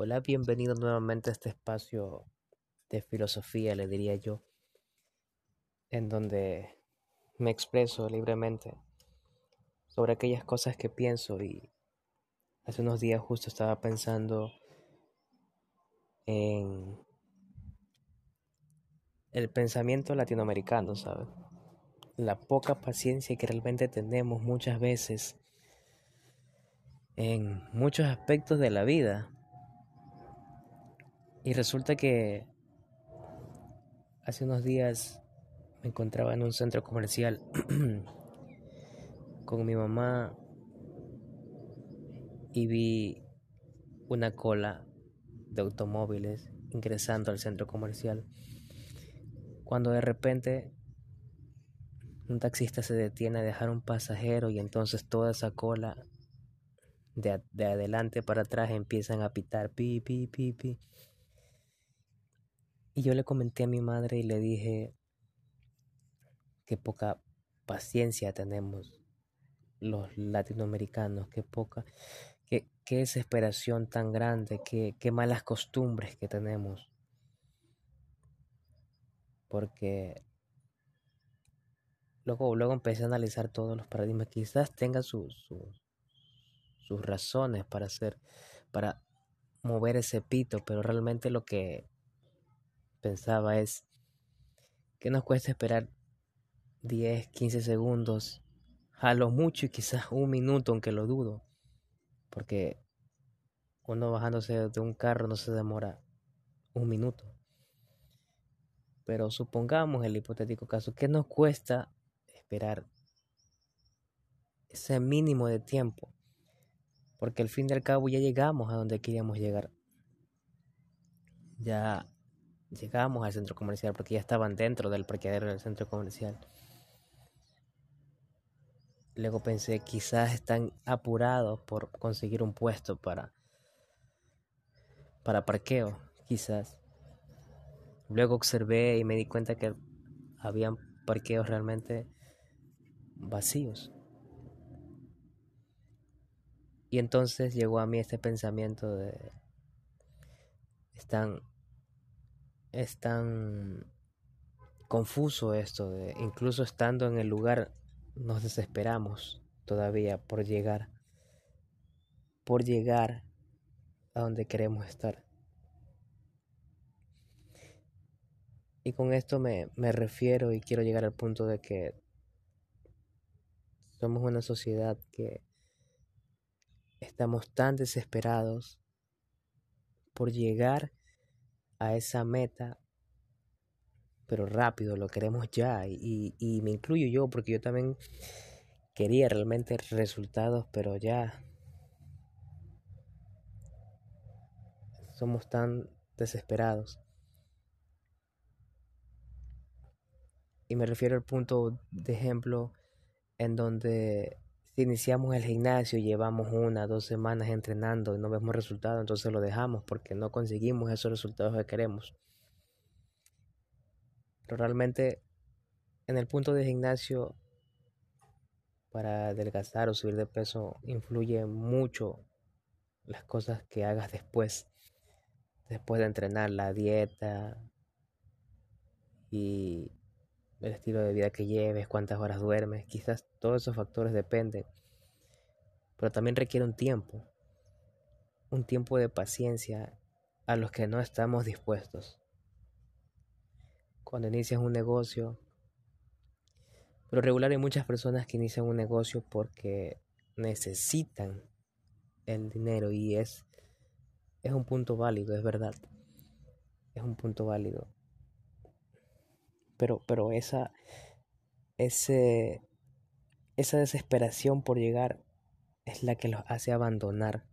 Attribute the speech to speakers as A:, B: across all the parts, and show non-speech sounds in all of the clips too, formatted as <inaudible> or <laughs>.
A: Hola, bienvenido nuevamente a este espacio de filosofía, le diría yo, en donde me expreso libremente sobre aquellas cosas que pienso y hace unos días justo estaba pensando en el pensamiento latinoamericano, ¿sabes? La poca paciencia que realmente tenemos muchas veces en muchos aspectos de la vida y resulta que hace unos días me encontraba en un centro comercial <clears throat> con mi mamá y vi una cola de automóviles ingresando al centro comercial. Cuando de repente un taxista se detiene a dejar un pasajero y entonces toda esa cola de, de adelante para atrás empiezan a pitar pi, pi, pi, pi. Y yo le comenté a mi madre y le dije qué poca paciencia tenemos los latinoamericanos, qué poca, qué, desesperación tan grande, qué, malas costumbres que tenemos. Porque luego, luego empecé a analizar todos los paradigmas. Quizás tengan sus sus razones para hacer, para mover ese pito, pero realmente lo que pensaba es que nos cuesta esperar 10, 15 segundos, a lo mucho y quizás <laughs> un minuto, aunque lo dudo, porque uno bajándose de un carro no se demora un minuto. Pero supongamos el hipotético caso, que nos cuesta esperar ese mínimo de tiempo? Porque al fin y al cabo ya llegamos a donde queríamos llegar. Ya llegamos al centro comercial porque ya estaban dentro del parqueadero del centro comercial. Luego pensé, quizás están apurados por conseguir un puesto para, para parqueo, quizás. Luego observé y me di cuenta que habían parqueos realmente vacíos. Y entonces llegó a mí este pensamiento de están es tan confuso esto incluso estando en el lugar nos desesperamos todavía por llegar por llegar a donde queremos estar. Y con esto me, me refiero y quiero llegar al punto de que somos una sociedad que estamos tan desesperados por llegar a esa meta, pero rápido, lo queremos ya. Y, y me incluyo yo, porque yo también quería realmente resultados, pero ya somos tan desesperados. Y me refiero al punto de ejemplo en donde si iniciamos el gimnasio, llevamos una, dos semanas entrenando y no vemos resultados, entonces lo dejamos porque no conseguimos esos resultados que queremos. Pero realmente en el punto de gimnasio para adelgazar o subir de peso influye mucho las cosas que hagas después, después de entrenar, la dieta y el estilo de vida que lleves, cuántas horas duermes, quizás todos esos factores dependen, pero también requiere un tiempo, un tiempo de paciencia a los que no estamos dispuestos. Cuando inicias un negocio, pero regular hay muchas personas que inician un negocio porque necesitan el dinero y es, es un punto válido, es verdad. Es un punto válido pero, pero esa, ese, esa desesperación por llegar es la que los hace abandonar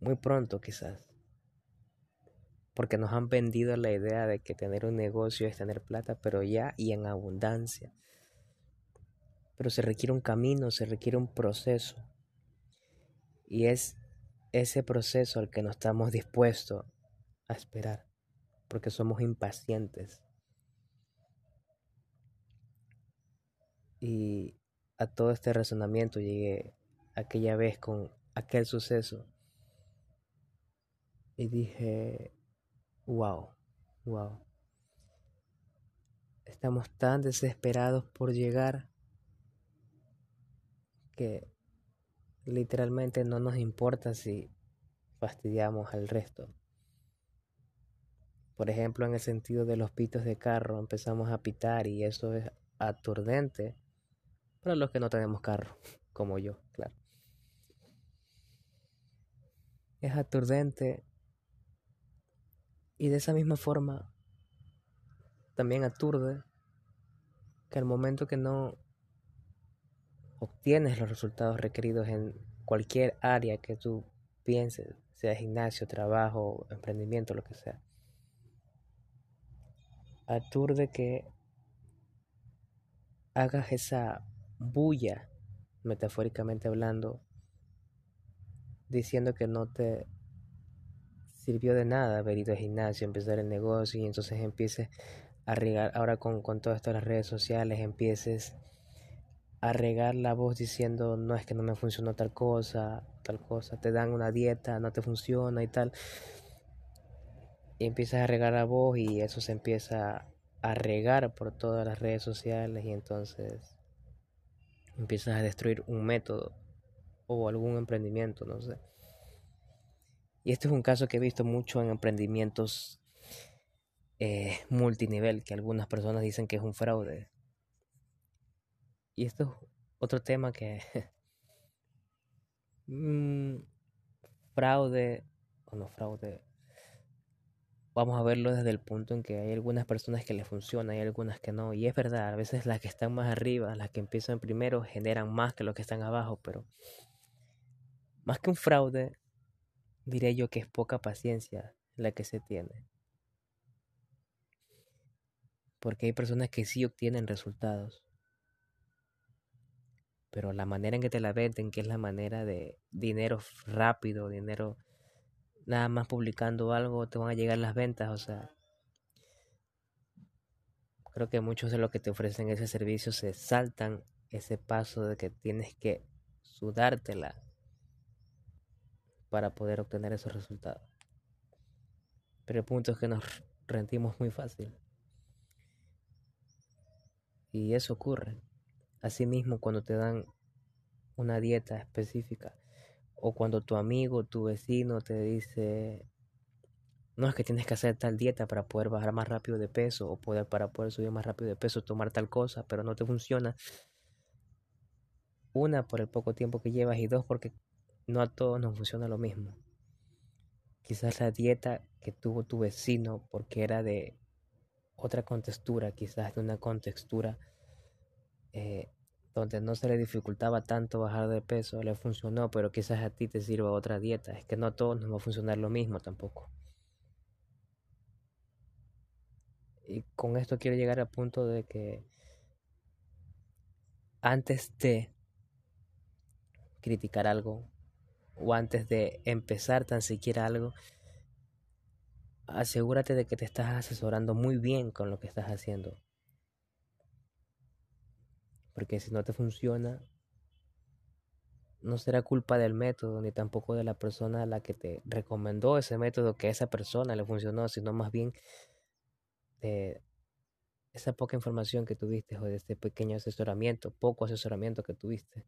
A: muy pronto quizás. Porque nos han vendido la idea de que tener un negocio es tener plata, pero ya y en abundancia. Pero se requiere un camino, se requiere un proceso. Y es ese proceso al que no estamos dispuestos a esperar, porque somos impacientes. Y a todo este razonamiento llegué aquella vez con aquel suceso y dije, wow, wow. Estamos tan desesperados por llegar que literalmente no nos importa si fastidiamos al resto. Por ejemplo, en el sentido de los pitos de carro, empezamos a pitar y eso es aturdente para los que no tenemos carro, <laughs> como yo, claro. Es aturdente y de esa misma forma también aturde que al momento que no obtienes los resultados requeridos en cualquier área que tú pienses, sea gimnasio, trabajo, emprendimiento, lo que sea. Aturde que hagas esa bulla, metafóricamente hablando, diciendo que no te sirvió de nada haber ido al gimnasio, empezar el negocio y entonces empieces a regar, ahora con, con todo esto de las redes sociales, empieces a regar la voz diciendo no es que no me funcionó tal cosa, tal cosa, te dan una dieta, no te funciona y tal. Y empiezas a regar la voz y eso se empieza a regar por todas las redes sociales y entonces empiezas a destruir un método o algún emprendimiento, no sé. Y este es un caso que he visto mucho en emprendimientos eh, multinivel, que algunas personas dicen que es un fraude. Y esto es otro tema que... <laughs> Mm, fraude o no fraude. Vamos a verlo desde el punto en que hay algunas personas que le funcionan y algunas que no. Y es verdad, a veces las que están más arriba, las que empiezan primero, generan más que los que están abajo. Pero más que un fraude, diré yo que es poca paciencia la que se tiene. Porque hay personas que sí obtienen resultados pero la manera en que te la venden, que es la manera de dinero rápido, dinero nada más publicando algo, te van a llegar las ventas, o sea, creo que muchos de los que te ofrecen ese servicio se saltan ese paso de que tienes que sudártela para poder obtener esos resultados. Pero el punto es que nos rendimos muy fácil. Y eso ocurre. Asimismo, cuando te dan una dieta específica o cuando tu amigo, tu vecino te dice, no es que tienes que hacer tal dieta para poder bajar más rápido de peso o poder, para poder subir más rápido de peso, tomar tal cosa, pero no te funciona. Una, por el poco tiempo que llevas y dos, porque no a todos nos funciona lo mismo. Quizás la dieta que tuvo tu vecino porque era de otra contextura, quizás de una contextura eh, donde no se le dificultaba tanto bajar de peso, le funcionó, pero quizás a ti te sirva otra dieta. Es que no a todos nos va a funcionar lo mismo tampoco. Y con esto quiero llegar al punto de que antes de criticar algo o antes de empezar tan siquiera algo, asegúrate de que te estás asesorando muy bien con lo que estás haciendo. Porque si no te funciona, no será culpa del método ni tampoco de la persona a la que te recomendó ese método que a esa persona le funcionó, sino más bien de esa poca información que tuviste o de este pequeño asesoramiento, poco asesoramiento que tuviste.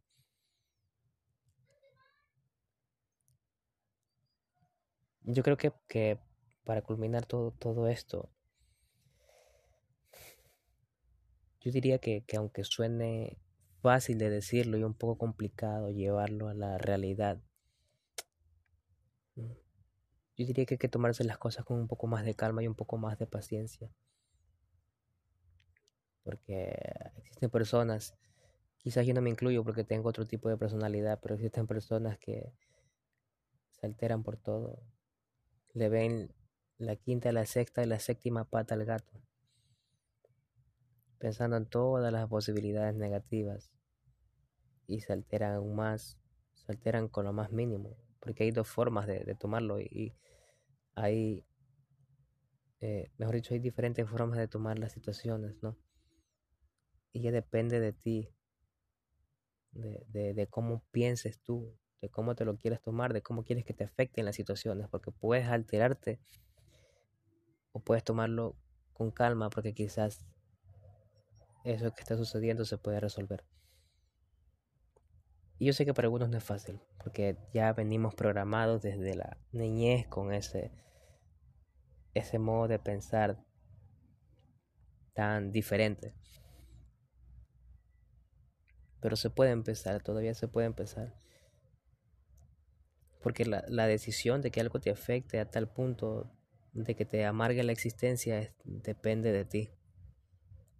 A: Yo creo que, que para culminar todo, todo esto, Yo diría que, aunque suene fácil de decirlo y un poco complicado llevarlo a la realidad, mm, yo diría que hay que tomarse las cosas con un poco más de calma y un poco más de paciencia. Porque existen personas, quizás yo no me incluyo porque tengo otro tipo de personalidad, pero existen personas que se alteran por todo. Le ven la quinta, la sexta y la séptima pata al gato pensando en todas las posibilidades negativas y se alteran aún más, se alteran con lo más mínimo, porque hay dos formas de, tomarlo y, hay, eh, mejor dicho, hay diferentes formas de tomar las situaciones, ¿no? Y ya depende de ti, de, de, de cómo pienses tú de cómo te lo quieres tomar, de cómo quieres que te afecten las situaciones, porque puedes alterarte o puedes tomarlo con calma porque quizás eso que está sucediendo se puede resolver. Y yo sé que para algunos no es fácil, porque ya venimos programados desde la niñez con ese, ese modo de pensar tan diferente. Pero se puede empezar, todavía se puede empezar. Porque la, la decisión de que algo te afecte a tal punto de que te amargue la existencia depende de ti.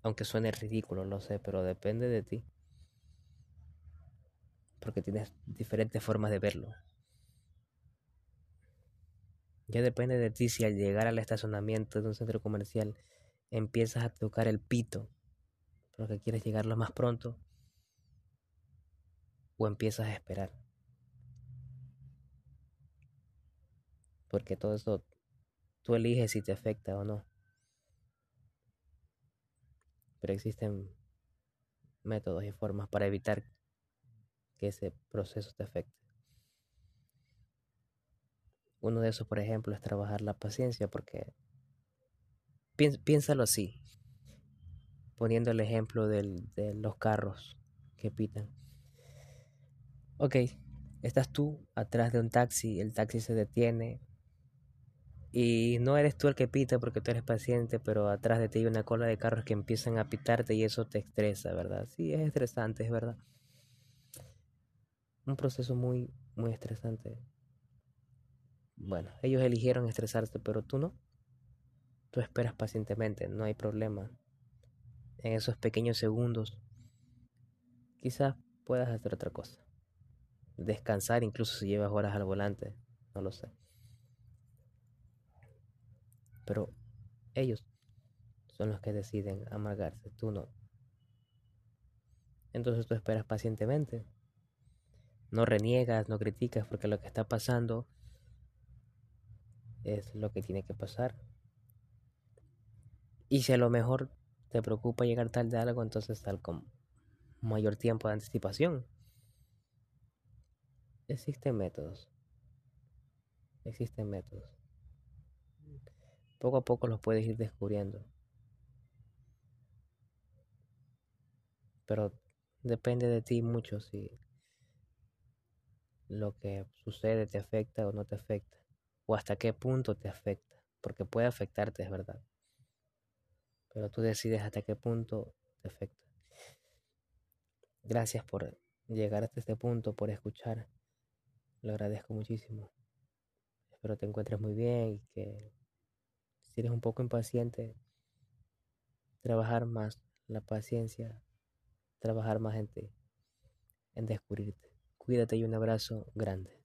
A: Aunque suene ridículo, lo sé, pero depende de ti porque tienes diferentes formas de verlo. Ya depende de ti si al llegar al estacionamiento de un centro comercial empiezas a tocar el pito porque quieres llegar lo más pronto o empiezas a esperar. Porque todo eso tú eliges si te afecta o no. Pero existen métodos y formas para evitar que ese proceso te afecte. Uno de esos, por ejemplo, es trabajar la paciencia, porque piénsalo así, poniendo el ejemplo de los carros que pitan. Ok, estás tú atrás de un taxi, el taxi se detiene y no eres tú el que pita porque tú eres paciente, pero atrás de ti hay una cola de carros que empiezan a pitarte y eso te estresa, ¿verdad? Sí, es estresante, es verdad un proceso muy, muy estresante. Bueno, ellos eligieron estresarse, pero tú no. Tú esperas pacientemente, no hay problema. En esos pequeños segundos, quizás puedas hacer otra cosa. Descansar, incluso si llevas horas al volante, no lo sé. Pero ellos son los que deciden amargarse, tú no. Entonces tú esperas pacientemente no reniegas, no criticas, porque lo que está pasando es lo que tiene que pasar. Y si a lo mejor te preocupa llegar tarde a algo, entonces sal con mayor tiempo de anticipación. Existen métodos. Existen métodos. Poco a poco los puedes ir descubriendo. Pero depende de ti mucho si lo que sucede te afecta o no te afecta, o hasta qué punto te afecta, porque puede afectarte, es verdad, pero tú decides hasta qué punto te afecta. Gracias por llegar hasta este punto, por escuchar, lo agradezco muchísimo. Espero te encuentres muy bien y que si eres un poco impaciente, trabajar más la paciencia, trabajar más en ti, en descubrirte. Cuídate y un abrazo grande.